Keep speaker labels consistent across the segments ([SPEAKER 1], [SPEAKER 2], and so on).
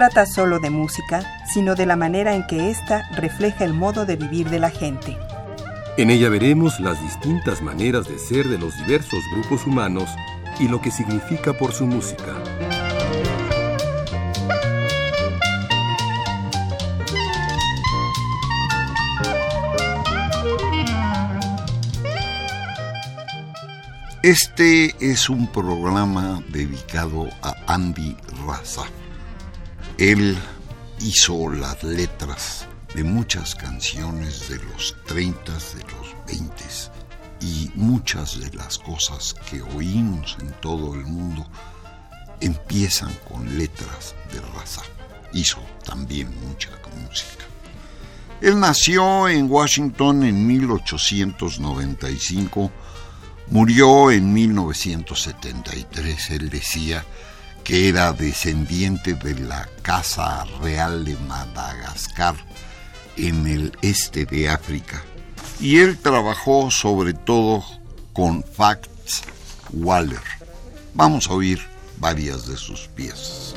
[SPEAKER 1] Trata solo de música, sino de la manera en que ésta refleja el modo de vivir de la gente.
[SPEAKER 2] En ella veremos las distintas maneras de ser de los diversos grupos humanos y lo que significa por su música.
[SPEAKER 3] Este es un programa dedicado a Andy Raza. Él hizo las letras de muchas canciones de los 30, de los 20 y muchas de las cosas que oímos en todo el mundo empiezan con letras de raza. Hizo también mucha música. Él nació en Washington en 1895, murió en 1973. Él decía que era descendiente de la Casa Real de Madagascar en el este de África. Y él trabajó sobre todo con Facts Waller. Vamos a oír varias de sus piezas.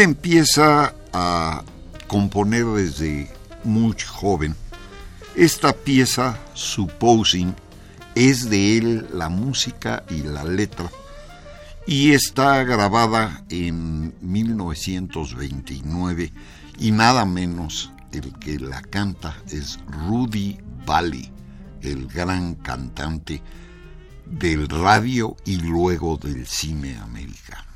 [SPEAKER 3] Empieza a componer desde muy joven. Esta pieza, Supposing, es de él la música y la letra y está grabada en 1929 y nada menos el que la canta es Rudy Valley, el gran cantante del radio y luego del cine americano.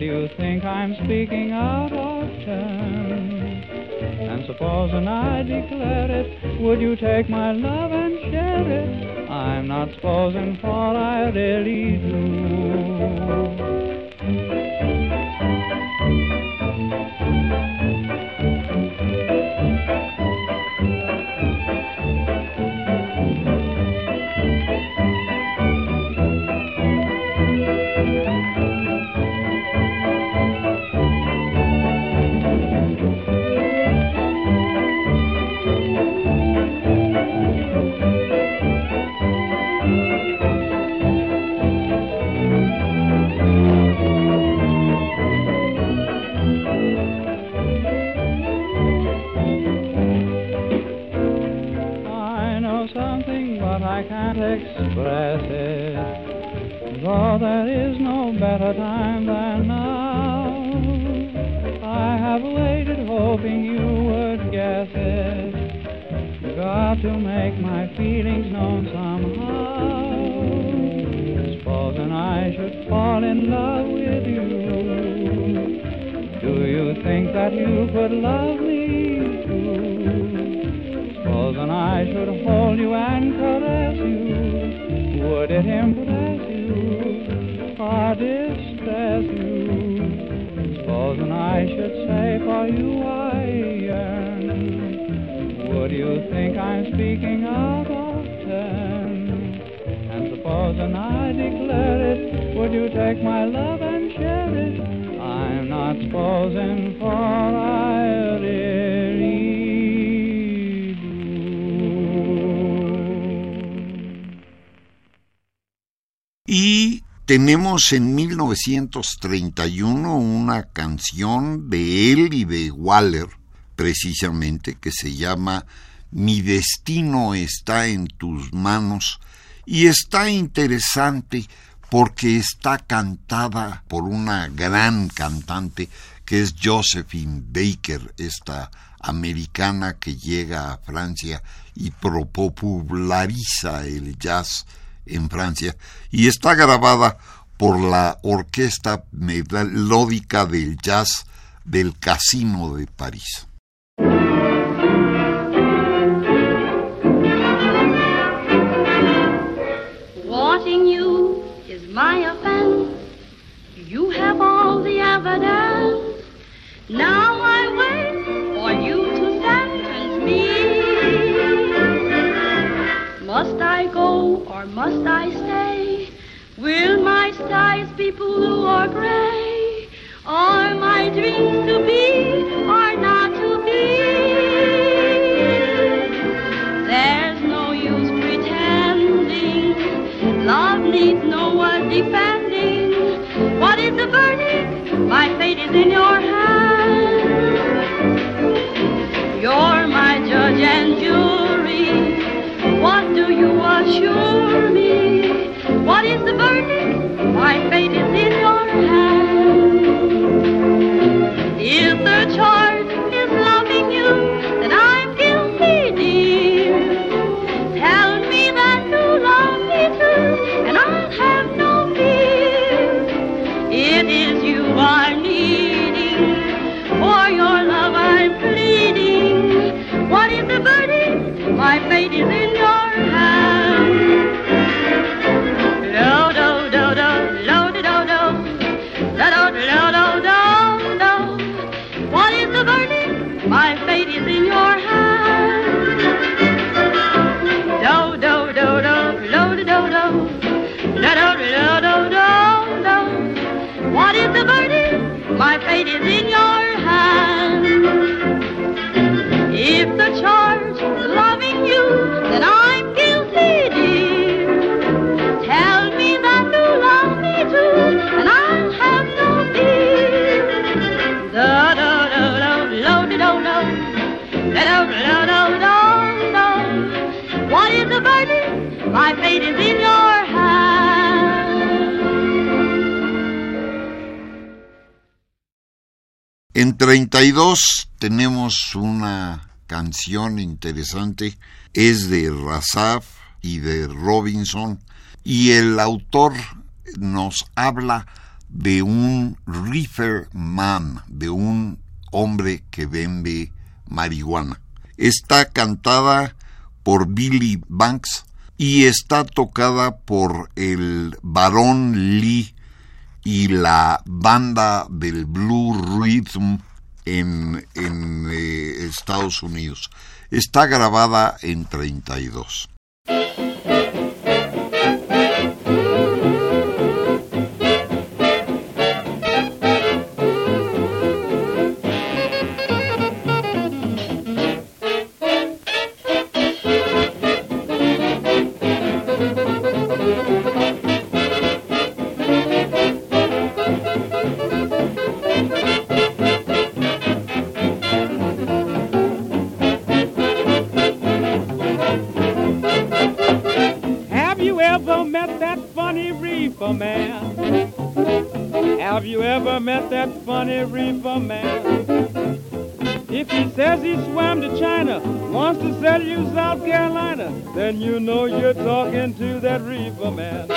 [SPEAKER 4] Would you think I'm speaking out of turn? And supposing I declare it, would you take my love and share it? I'm not supposing, for I really do. Time than now. I have waited hoping you would guess it. Got to make my feelings known somehow. Supposing I should fall in love with you. Do you think that you could love
[SPEAKER 3] Y tenemos en 1931 una canción de él y de Waller, precisamente, que se llama Mi destino está en tus manos, y está interesante porque está cantada por una gran cantante que es Josephine Baker, esta americana que llega a Francia y populariza el jazz en Francia y está grabada por la Orquesta Melódica del Jazz del Casino de París.
[SPEAKER 5] Wanting you is my offense. You have all the evidence. Now or must I stay? Will my skies be blue or gray? Are my dreams to be or not to be? There's no use pretending. Love needs no one defending. What is the verdict? My fate is in your hands. You're my judge and jury. What do you assure My fate is in your What is the verdict? My fate is in your hands. If the charge
[SPEAKER 3] 32 tenemos una canción interesante, es de Razaf y de Robinson, y el autor nos habla de un reefer man, de un hombre que vende marihuana. Está cantada por Billy Banks y está tocada por el Barón Lee y la banda del Blue Rhythm en, en eh, Estados Unidos. Está grabada en 32.
[SPEAKER 4] That funny reefer man? If he says he swam to China, wants to sell you South Carolina, then you know you're talking to that reefer man.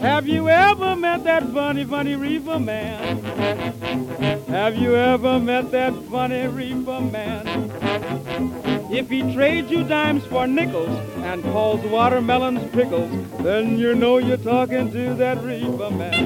[SPEAKER 4] Have you ever met that funny, funny reefer man? Have you ever met that funny reefer man?
[SPEAKER 6] If he trades you dimes for nickels and calls watermelons pickles, then you know you're talking to that reefer man.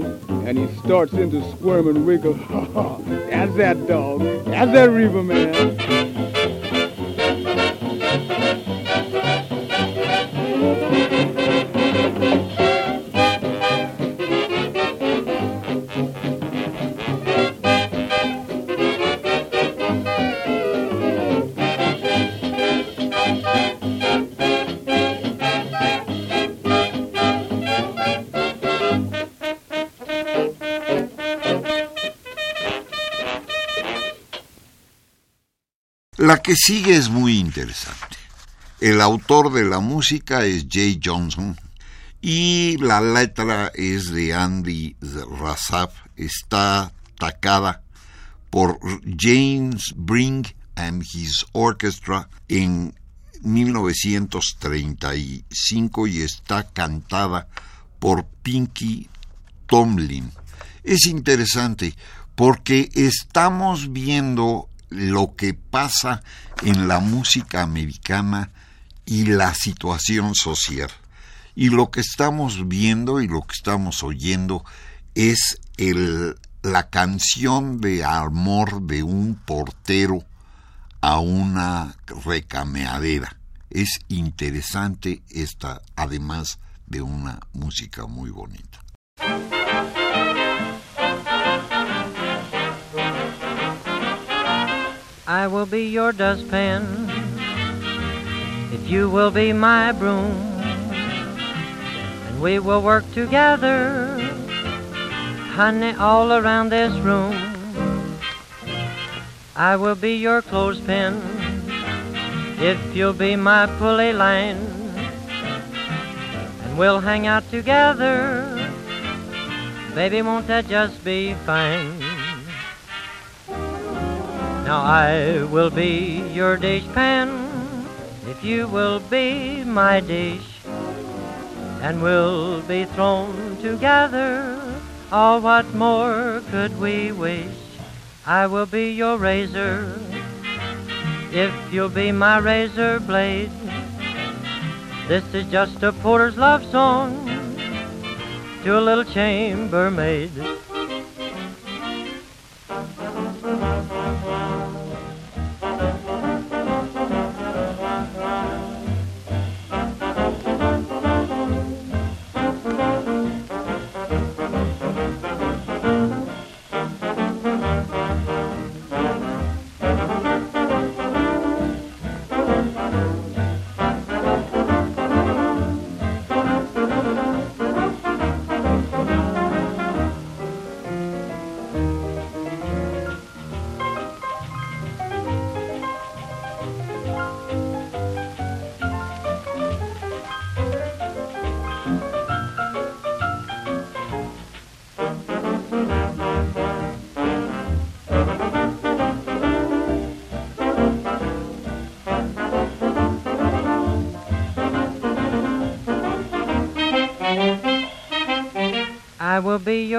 [SPEAKER 6] Sniff and he starts into squirm and ha. that's that dog. That's that reefer man.
[SPEAKER 3] Sigue es muy interesante. El autor de la música es Jay Johnson y la letra es de Andy Razaf. Está tacada por James Bring and His Orchestra en 1935 y está cantada por Pinky Tomlin. Es interesante porque estamos viendo lo que pasa en la música americana y la situación social. Y lo que estamos viendo y lo que estamos oyendo es el, la canción de amor de un portero a una recameadera. Es interesante esta, además de una música muy bonita.
[SPEAKER 7] I will be your dustpan if you will be my broom, and we will work together, honey, all around this room. I will be your clothespin if you'll be my pulley line, and we'll hang out together. Baby, won't that just be fine? Now I will be your dish pan if you will be my dish, and we'll be thrown together. Oh, what more could we wish? I will be your razor if you'll be my razor blade. This is just a porter's love song to a little chambermaid.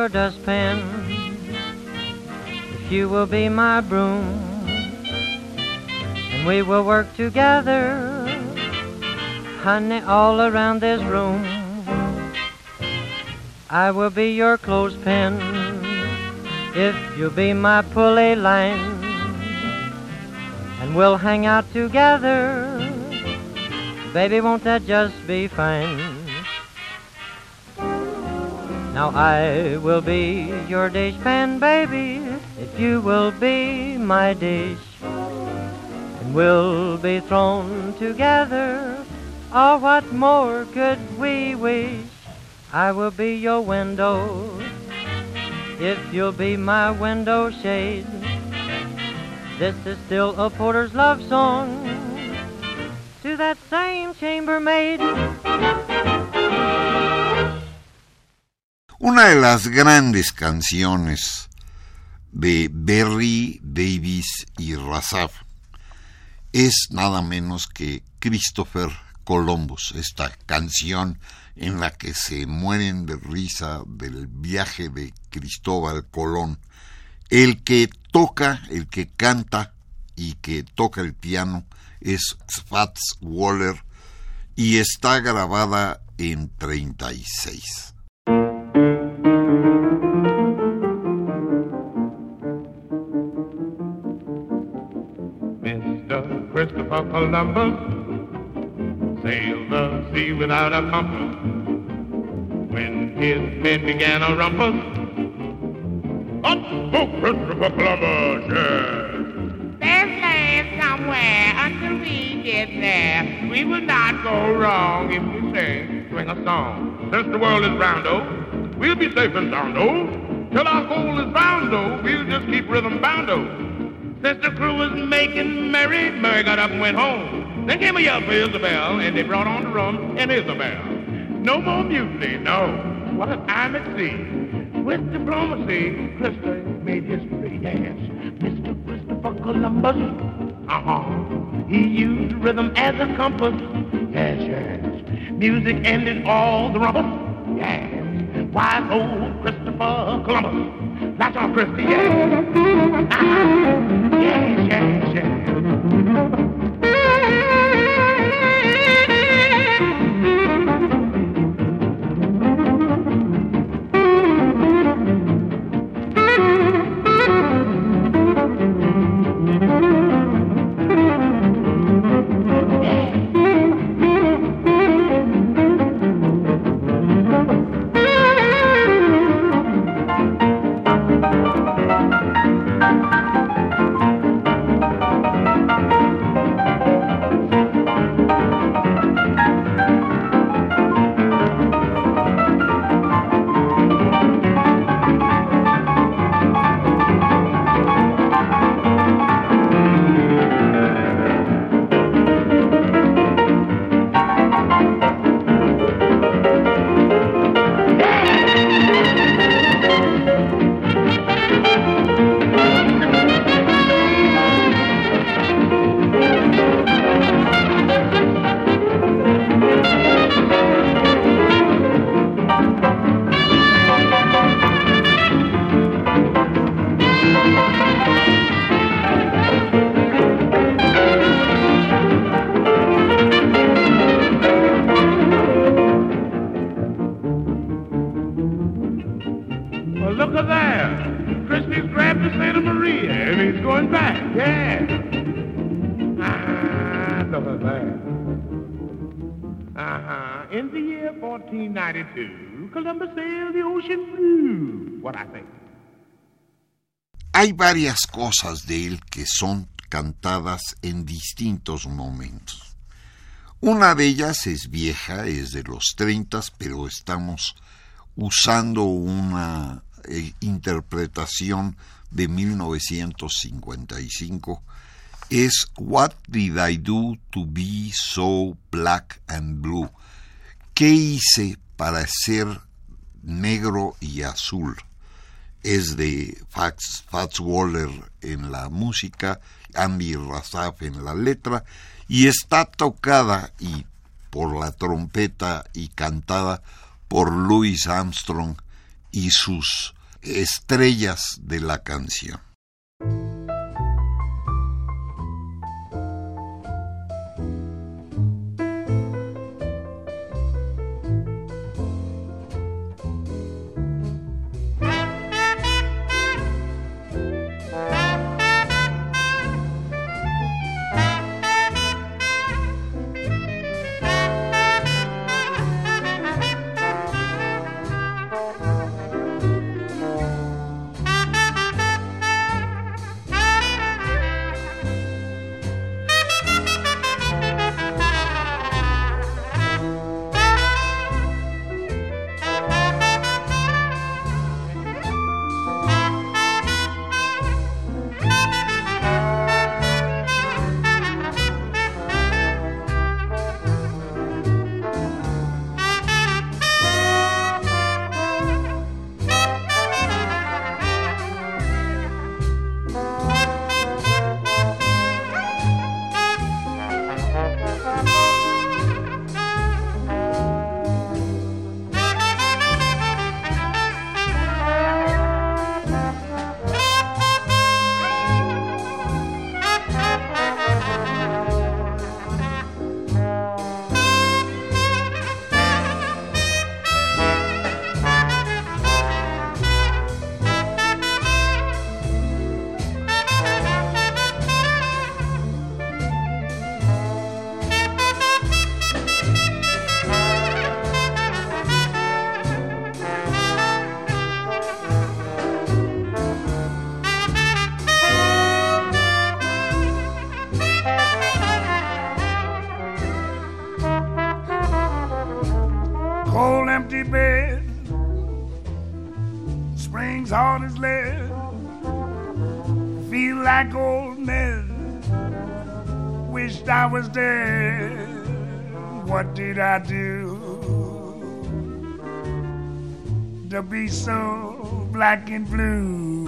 [SPEAKER 7] Your dustpan if you will be my broom, and we will work together, honey, all around this room. I will be your clothespin if you'll be my pulley line. And we'll hang out together. Baby, won't that just be fine? Now I will be your dishpan, baby, if you will be my dish. And we'll be thrown together. Oh, what more could we wish? I will be your window if you'll be my window shade. This is still a porter's love song to that same chambermaid.
[SPEAKER 3] Una de las grandes canciones de Berry, Davis y Razaf es nada menos que Christopher Columbus, esta canción en la que se mueren de risa del viaje de Cristóbal Colón. El que toca, el que canta y que toca el piano es Fats Waller y está grabada en 36.
[SPEAKER 8] Christopher Columbus sailed the sea without a compass. When his men began a rumpus, up spoke Christopher Columbus, yeah. There's land somewhere until we get there. We will not go wrong if we sing, swing a song. Since the world is round, oh, we'll be safe and sound, oh. Till our goal is found, oh, we'll just keep rhythm bound, oh. The crew was making merry, Murray got up and went home. Then came a yell for Isabel, and they brought on the rum and Isabel. No more mutiny, no. What a time at sea. With diplomacy, Christopher made history, yes. Mr. Christopher Columbus, uh-huh. He used rhythm as a compass, yes, yes. Music ended all the rumpus, yes. Wise old Christopher Columbus. That's our Christy, yes. Uh-huh. Yes, yes, yes. Yeah. Ah, look at there. Uh-huh. In the year 1492, Columbus sailed the ocean blue. What I think.
[SPEAKER 3] Hay varias cosas de él que son cantadas en distintos momentos. Una de ellas es vieja, es de los 30, pero estamos usando una eh, interpretación de 1955. Es What Did I Do to Be So Black and Blue? ¿Qué hice para ser negro y azul? es de Fats, Fats Waller en la música, Andy Razaf en la letra, y está tocada y por la trompeta y cantada por Louis Armstrong y sus estrellas de la canción.
[SPEAKER 9] Did I do to be so black and blue?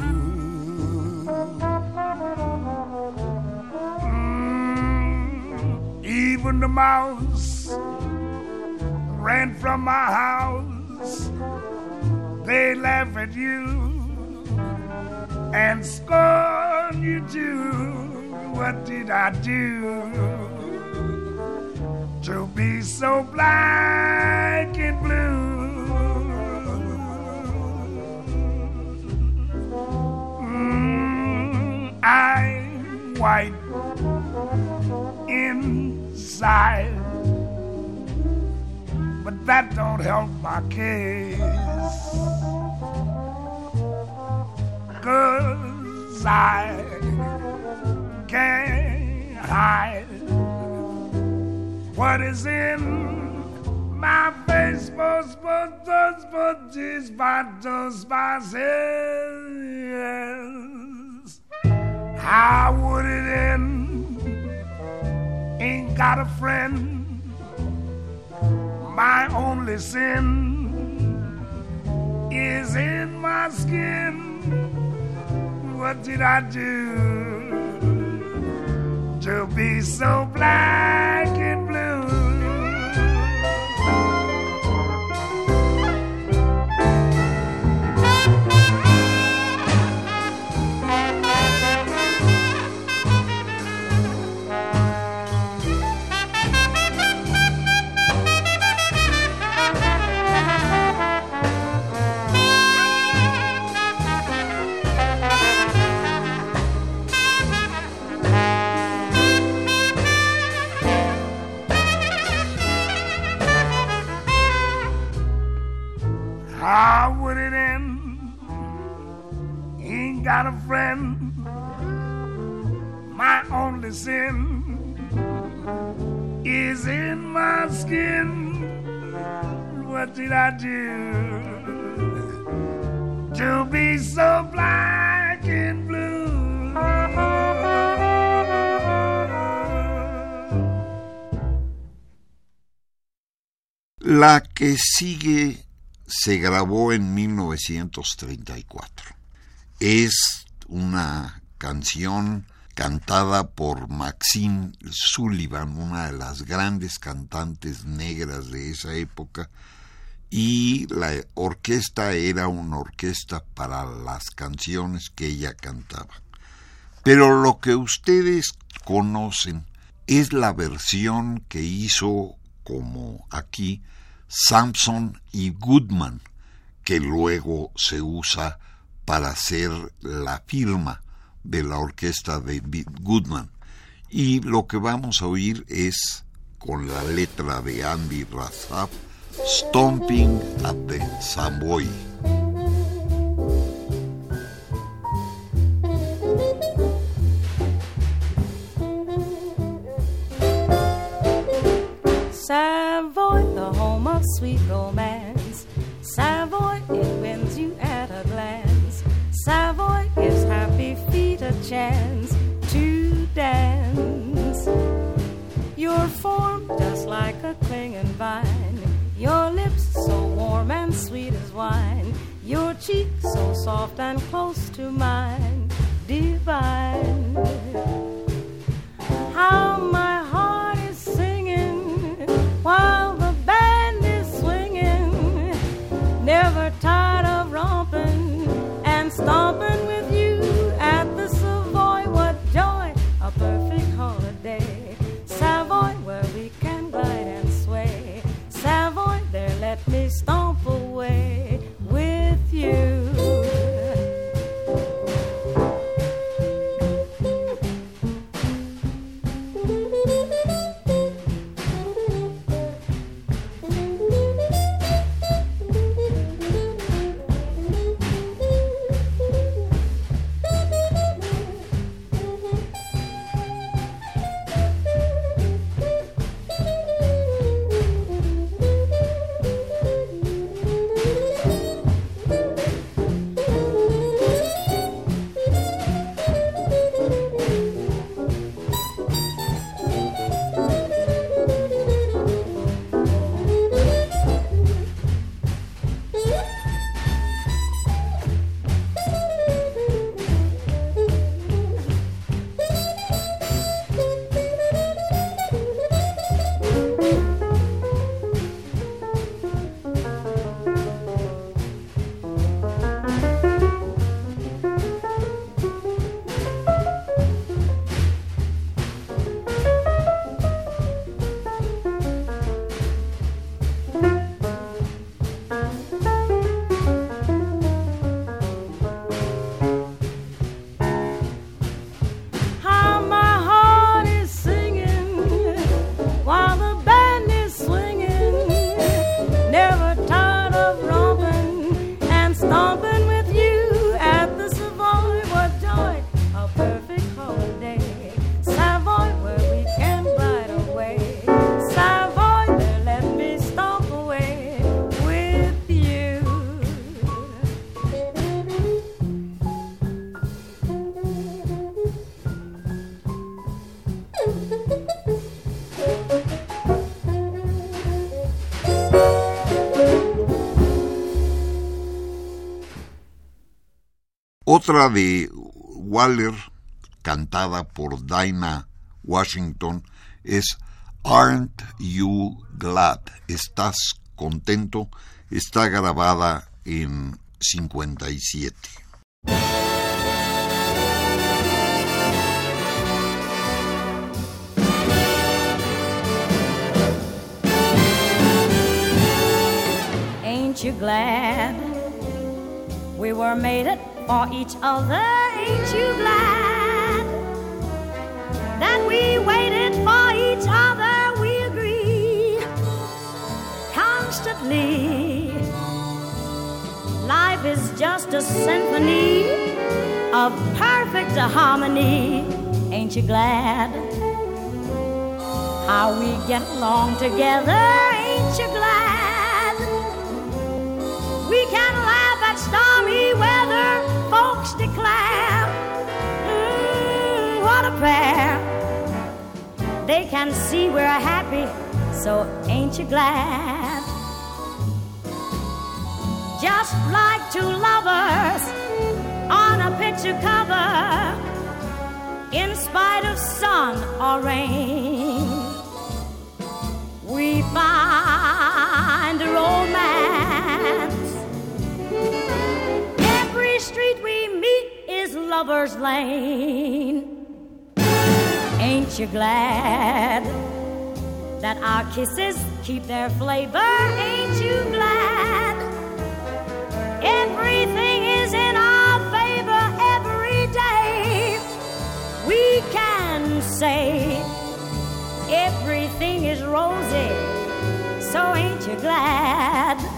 [SPEAKER 9] Mm, even the mouse ran from my house. They laugh at you and scorn you too. What did I do inside but that don't help my case. Cause I can't hide what is in my face. But, but, but, but, these battles, yes. How would it end? Ain't got a friend my only sin is in my skin. What did I do to be so black is in my skin. What did I do to be so black blue?
[SPEAKER 3] La que sigue se grabó en 1934. Es una canción cantada por Maxine Sullivan, una de las grandes cantantes negras de esa época, y la orquesta era una orquesta para las canciones que ella cantaba. Pero lo que ustedes conocen es la versión que hizo, como aquí, Samson y Goodman, que luego se usa para hacer la firma de la orquesta de Goodman. Y lo que vamos a oír es con la letra de Andy Razaf, Stomping at the Savoy.
[SPEAKER 10] Savoy, the home of sweet romance. Savoy, it wins you at a glance. Savoy gives happy a chance to dance. Your form just like a clinging vine. Your lips so warm and sweet as wine. Your cheek so soft and close to mine. Divine. How my heart is singing while the band is swinging. Never tired of romping and stomping you.
[SPEAKER 3] De Waller, cantada por Dinah Washington, es Aren't You Glad? ¿Estás contento? Está grabada en 57.
[SPEAKER 11] Ain't you glad we were made for each other? Ain't you glad that we waited for each other? We agree constantly. Life is just a symphony of perfect harmony. Ain't you glad how we get along together? Ain't you glad? We can laugh stormy weather, folks declare. Mm, what a pair. They can see we're happy, so ain't you glad? Just like two lovers on a picture cover, in spite of sun or rain, we find romance. Lover's Lane. Ain't you glad that our kisses keep their flavor? Ain't you glad everything is in our favor every day? We can say everything is rosy, so ain't you glad?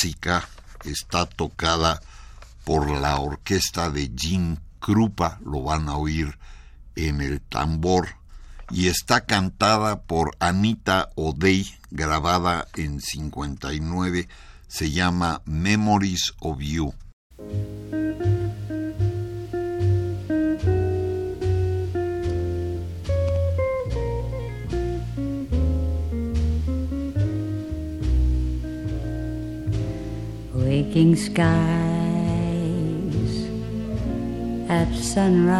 [SPEAKER 3] Clásica está tocada por la orquesta de Jim Krupa, lo van a oír en el tambor, y está cantada por Anita O'Day, grabada en 59, se llama Memories of You.
[SPEAKER 12] Waking skies at sunrise.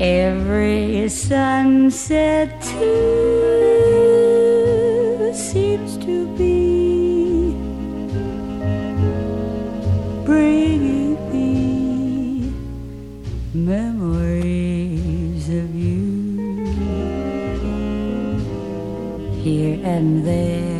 [SPEAKER 12] Every sunset too seems to be bringing me memories of you here and there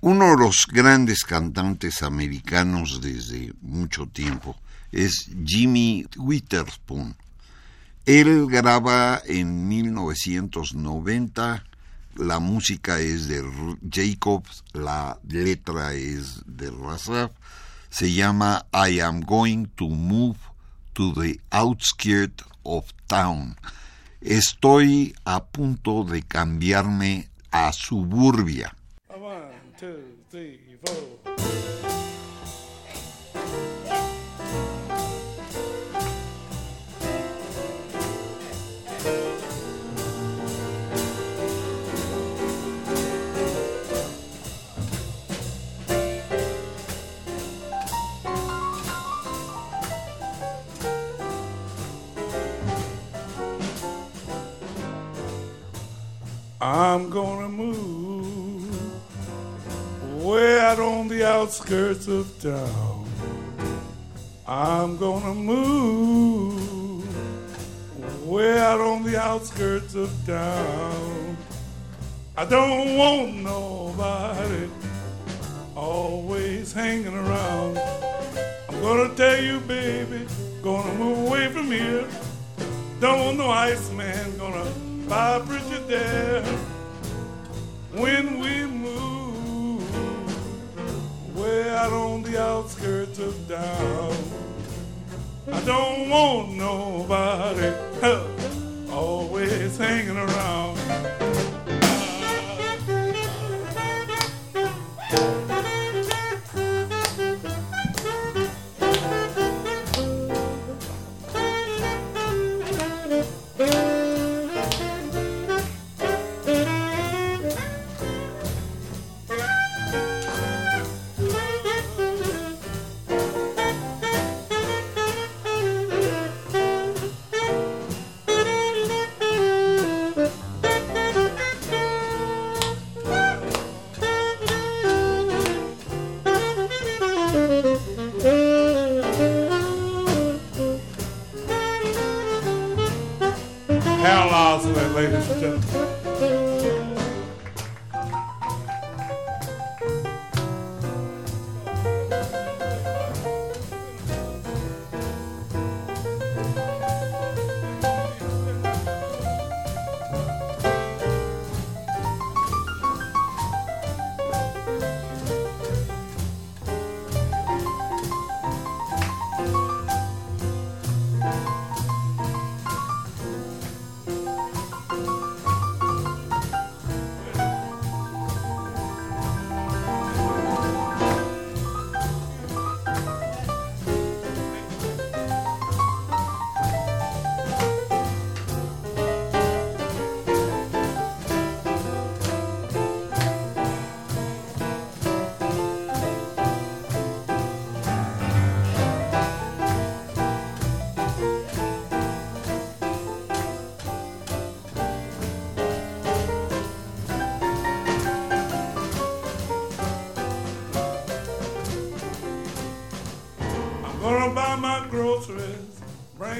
[SPEAKER 3] Uno de los grandes cantantes americanos desde mucho tiempo es Jimmy Witherspoon. Él graba en 1990, la música es de Jacobs, la letra es de Razaf, se llama I am going to move to the outskirts of town. Estoy a punto de cambiarme a suburbia.
[SPEAKER 13] One, two, three, four. I'm gonna move way out on the outskirts of town. I'm gonna move way out on the outskirts of town. I don't want nobody always hanging around. I'm gonna tell you, baby, gonna move away from here. Don't want no ice man, gonna buy a bridge there. When we move way out on the outskirts of town, I don't want nobody always hanging around.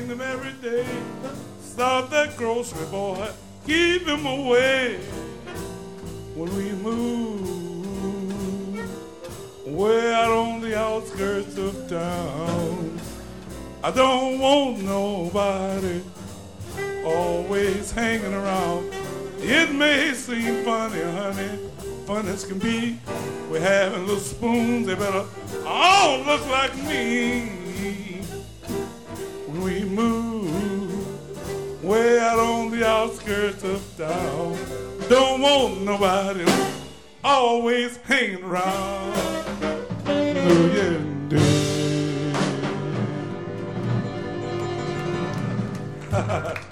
[SPEAKER 13] them every day. Stop that grocery boy, keep him away. When we move way out on the outskirts of town, I don't want nobody always hanging around.
[SPEAKER 14] It may seem funny, honey, fun as can be. We're having little spoons, they better all look like me.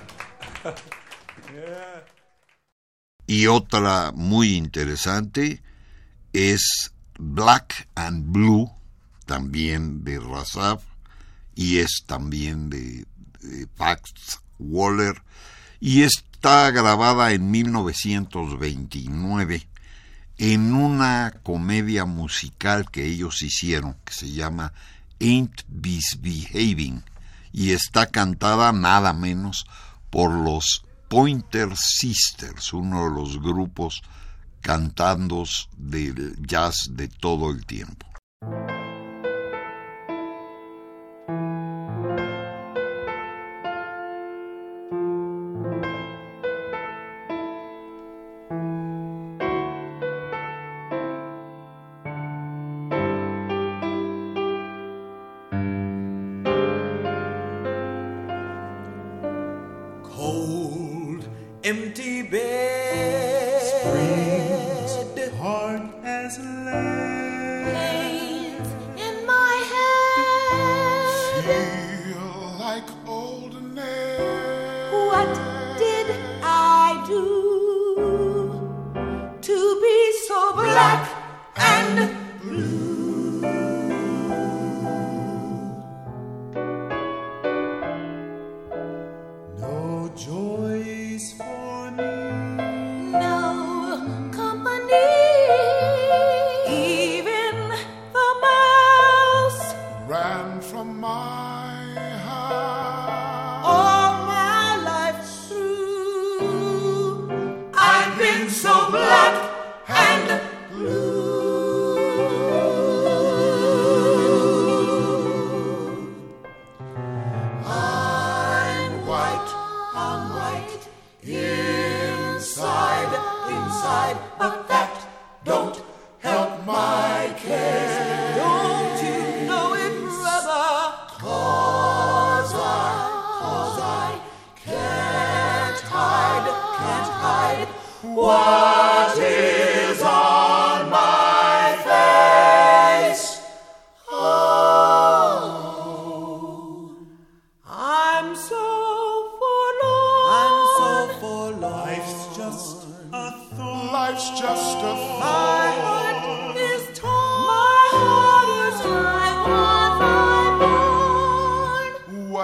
[SPEAKER 3] Y otra muy interesante es Black and Blue, también de Razab, y es también de, de Pax Waller. Y es está grabada en 1929 en una comedia musical que ellos hicieron que se llama Ain't Misbehaving y está cantada nada menos por los Pointer Sisters, uno de los grupos cantandos del jazz de todo el tiempo.
[SPEAKER 15] empty bed.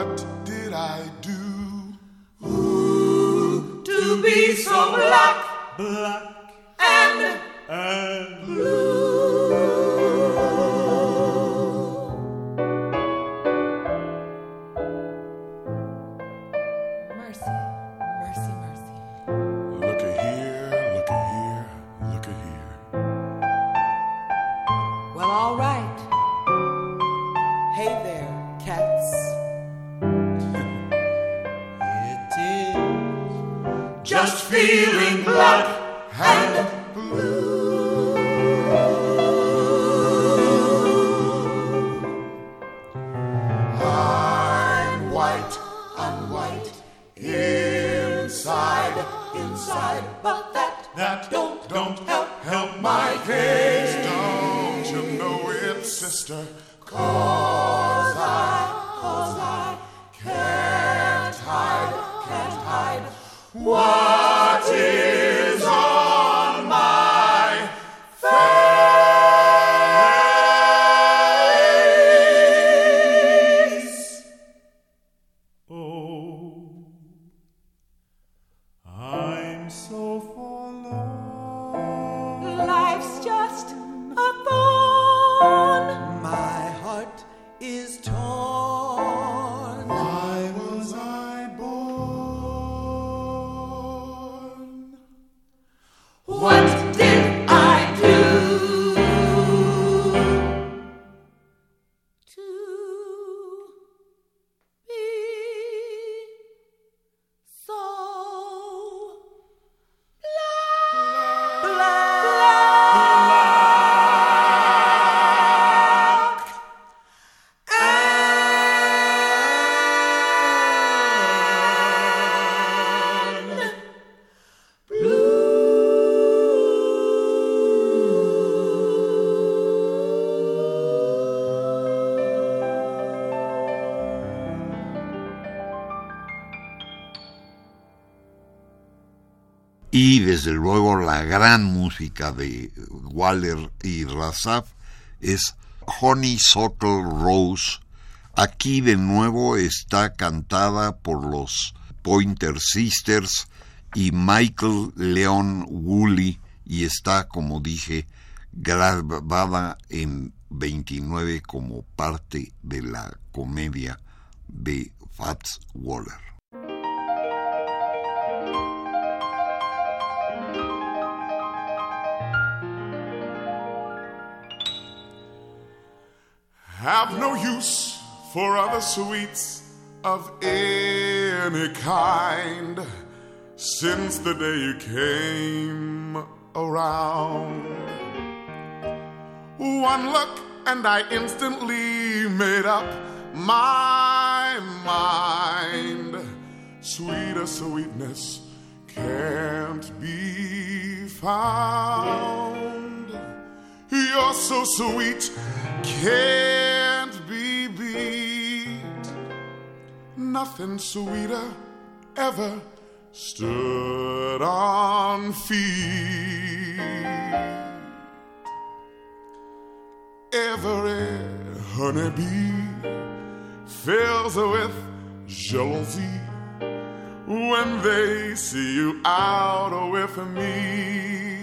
[SPEAKER 12] what did I do?
[SPEAKER 15] Ooh,
[SPEAKER 12] to be so black,
[SPEAKER 15] black.
[SPEAKER 3] Luego la gran música de Waller y Razaf es Honeysuckle Rose. Aquí de nuevo está cantada por los Pointer Sisters y Michael Leon Woolley y está, como dije, grabada en 29 como parte de la comedia de Fats Waller.
[SPEAKER 14] Have no use for other sweets of any kind since the day you came around. One look and I instantly made up my mind. Sweeter sweetness can't be found. You're so sweet, can't Nothing sweeter ever stood on feet. Every honeybee fills with jealousy when they see you out with me.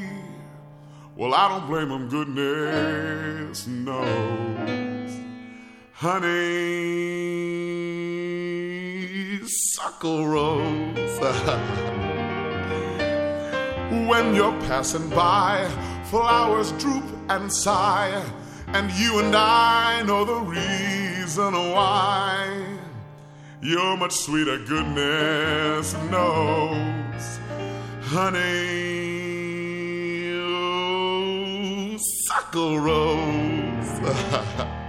[SPEAKER 14] Well, I don't blame them, goodness knows. Honey, suckle rose. when you're passing by, flowers droop and sigh, and you and I know the reason why. You're much sweeter, goodness knows. Honey, suckle rose.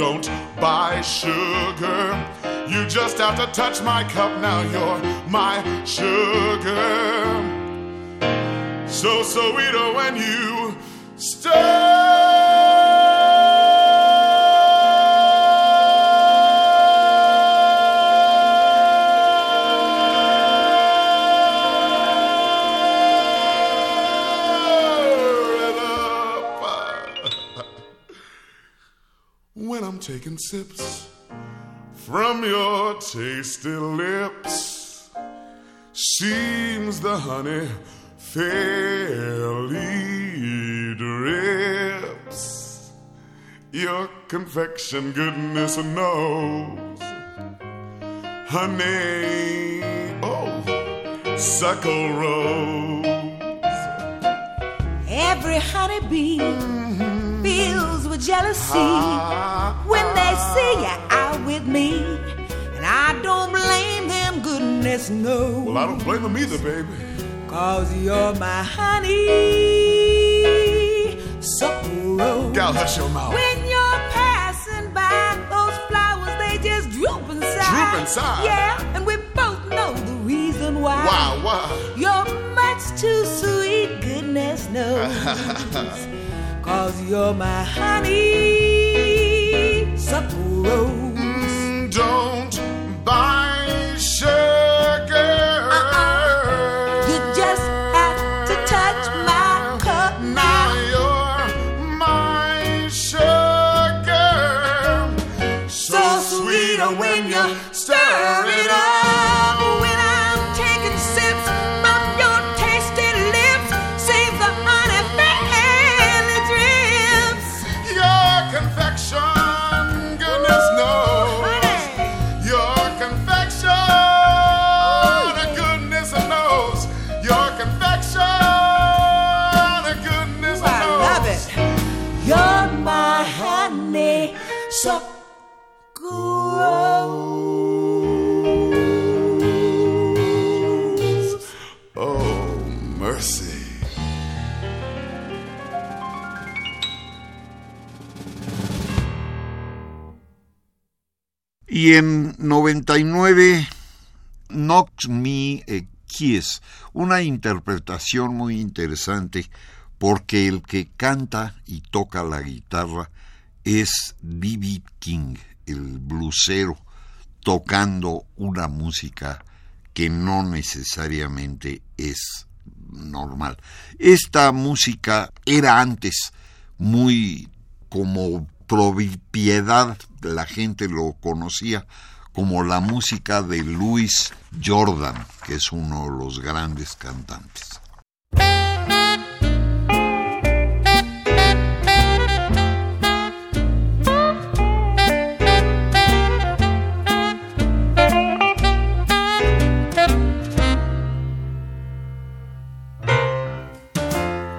[SPEAKER 14] Don't buy sugar. You just have to touch my cup now. You're my sugar. So so sweeter oh, when you when taking sips from your tasty lips. Seems the honey fairly drips. Your confection, goodness knows. Honey, oh, suckle rose.
[SPEAKER 12] Every honeybee feels mm-hmm. with jealousy when they see you out with me. And I don't blame them, goodness knows.
[SPEAKER 14] Well, I don't blame them either, baby.
[SPEAKER 12] Cause you're my honey, suckle rose.
[SPEAKER 14] Gal, hush your mouth.
[SPEAKER 12] When you're passing by, those flowers, they just droop inside.
[SPEAKER 14] Droop inside?
[SPEAKER 12] Yeah, and we both know the reason why.
[SPEAKER 14] Why, why?
[SPEAKER 12] You're much too sweet, goodness knows. Cause you're my honey, suckle rose.
[SPEAKER 14] Mm, don't buy
[SPEAKER 3] Y en 99, Knock Me Kiss, una interpretación muy interesante porque el que canta y toca la guitarra es B.B. King, el blusero, tocando una música que no necesariamente es normal. Esta música era antes muy como propiedad, la gente lo conocía como la música de Louis Jordan, que es uno de los grandes cantantes.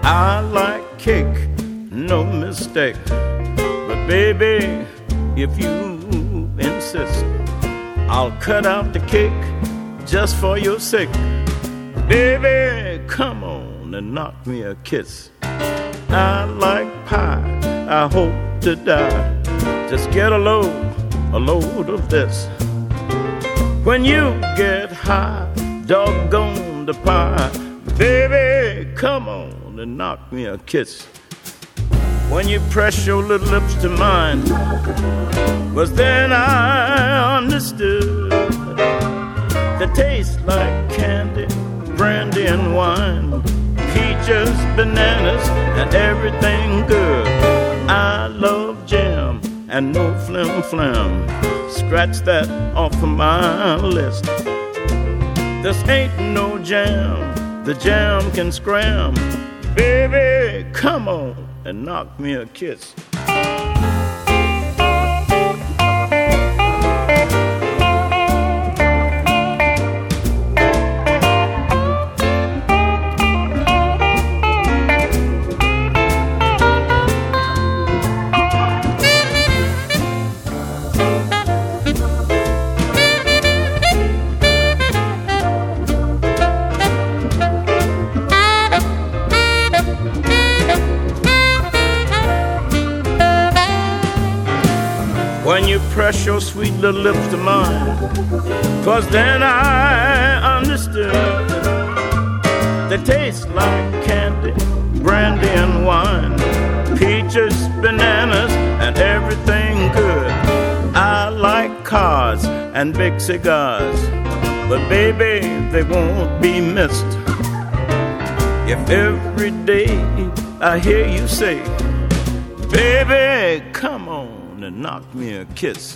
[SPEAKER 16] I like cake, no mistake. If you insist, I'll cut out the cake just for your sake. Baby, come on and knock me a kiss. I like pie, I hope to die. Just get a load, a load of this. When you get high, doggone the pie. Baby, come on and knock me a kiss. When you press your little lips to mine, was then I understood the taste like candy, brandy and wine, peaches, bananas, and everything good. I love jam and no flim flam. Scratch that off of my list. This ain't no jam, the jam can scram. Baby, come on and knock me a kiss. When you press your sweet little lips to mine, cause then I understood they taste like candy, brandy and wine, peaches, bananas, and everything good. I like cars and big cigars, but baby, they won't be missed. If every day I hear you say, baby, and knock me a kiss.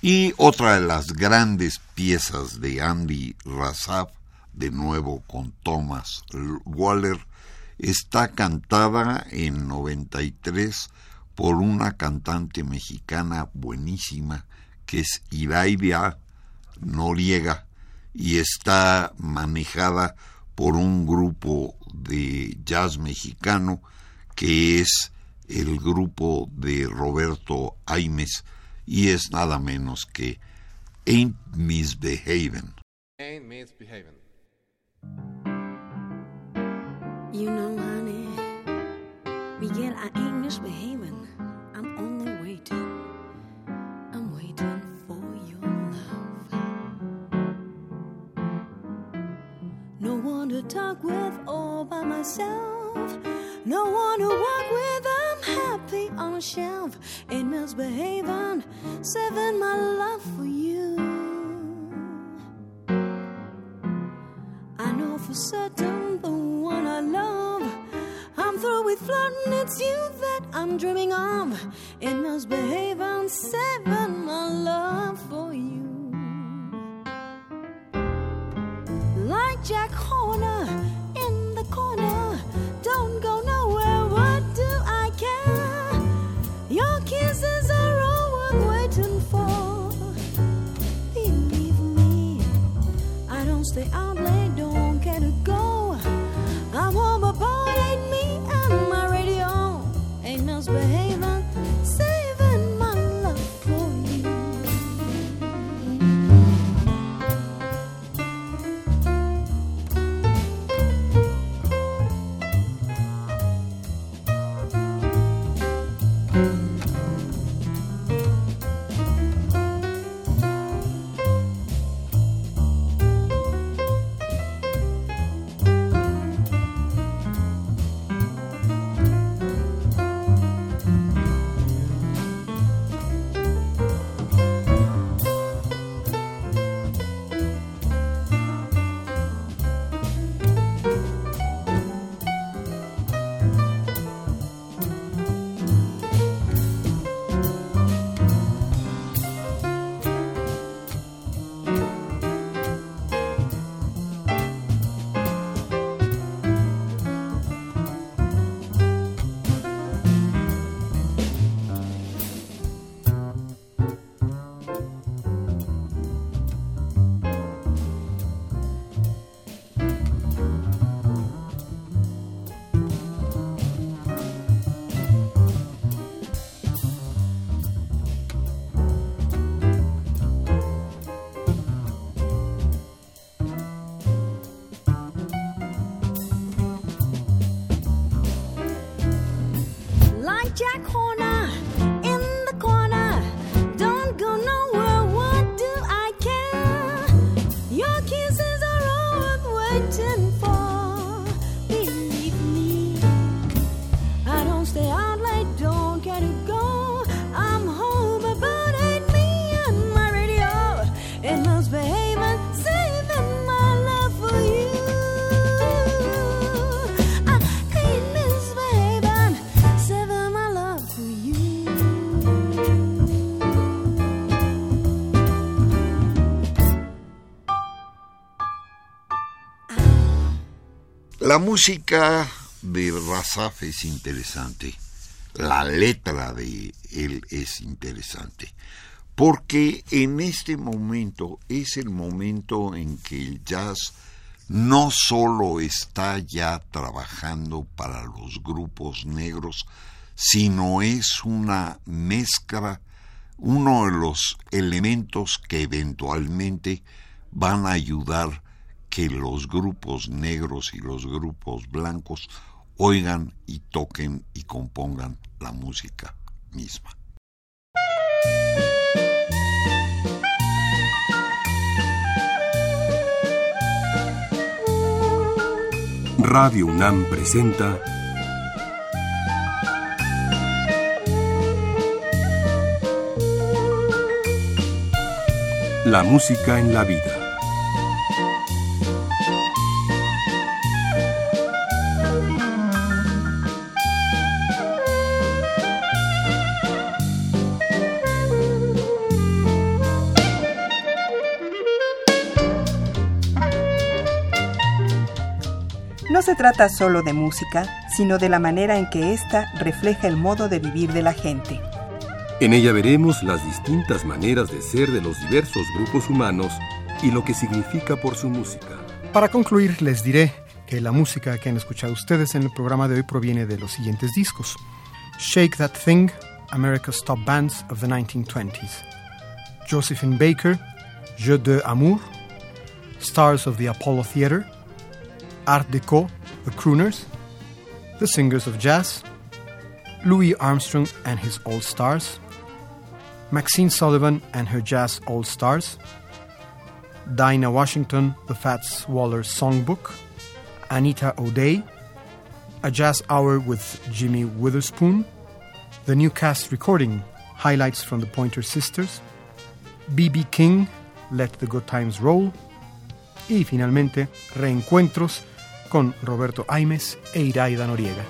[SPEAKER 3] Y otra de las grandes piezas de Andy Razaf, de nuevo con Thomas Waller, está cantada en 93 por una cantante mexicana buenísima que es Iraida Noriega y está manejada por un grupo de jazz mexicano que es el grupo de Roberto Aimes y es nada menos que Ain't Misbehavin'.
[SPEAKER 17] Ain't misbehaving.
[SPEAKER 10] You know, honey, Miguel, I ain't misbehaving. I'm only waiting. I'm waiting for your love. No one to talk with all by myself. No one to walk with. I'm happy on a shelf. Ain't misbehaving. Saving my love for you. I know for certain the flirting, it's you that I'm dreaming of. In misbehaving, saving my love for
[SPEAKER 3] La música de Razaf es interesante, la letra de él es interesante, porque en este momento es el momento en que el jazz no solo está ya trabajando para los grupos negros, sino es una mezcla, uno de los elementos que eventualmente van a ayudar que los grupos negros y los grupos blancos oigan y toquen y compongan la música misma.
[SPEAKER 2] Radio UNAM presenta La música en la vida.
[SPEAKER 1] Se trata solo de música, sino de la manera en que ésta refleja el modo de vivir de la gente.
[SPEAKER 2] En ella veremos las distintas maneras de ser de los diversos grupos humanos y lo que significa por su música.
[SPEAKER 17] Para concluir, les diré que la música que han escuchado ustedes en el programa de hoy proviene de los siguientes discos. Shake That Thing, America's Top Bands of the 1920s. Josephine Baker, Jeu de Amour, Stars of the Apollo Theater, Art Deco, The Crooners, The Singers of Jazz, Louis Armstrong and His All Stars, Maxine Sullivan and her Jazz All Stars, Dinah Washington, The Fats Waller Songbook, Anita O'Day, A Jazz Hour with Jimmy Witherspoon, The New Cast Recording, Highlights from the Pointer Sisters, B.B. King, Let the Good Times Roll, y finalmente Reencuentros con Roberto Aimes e Iraida Noriega.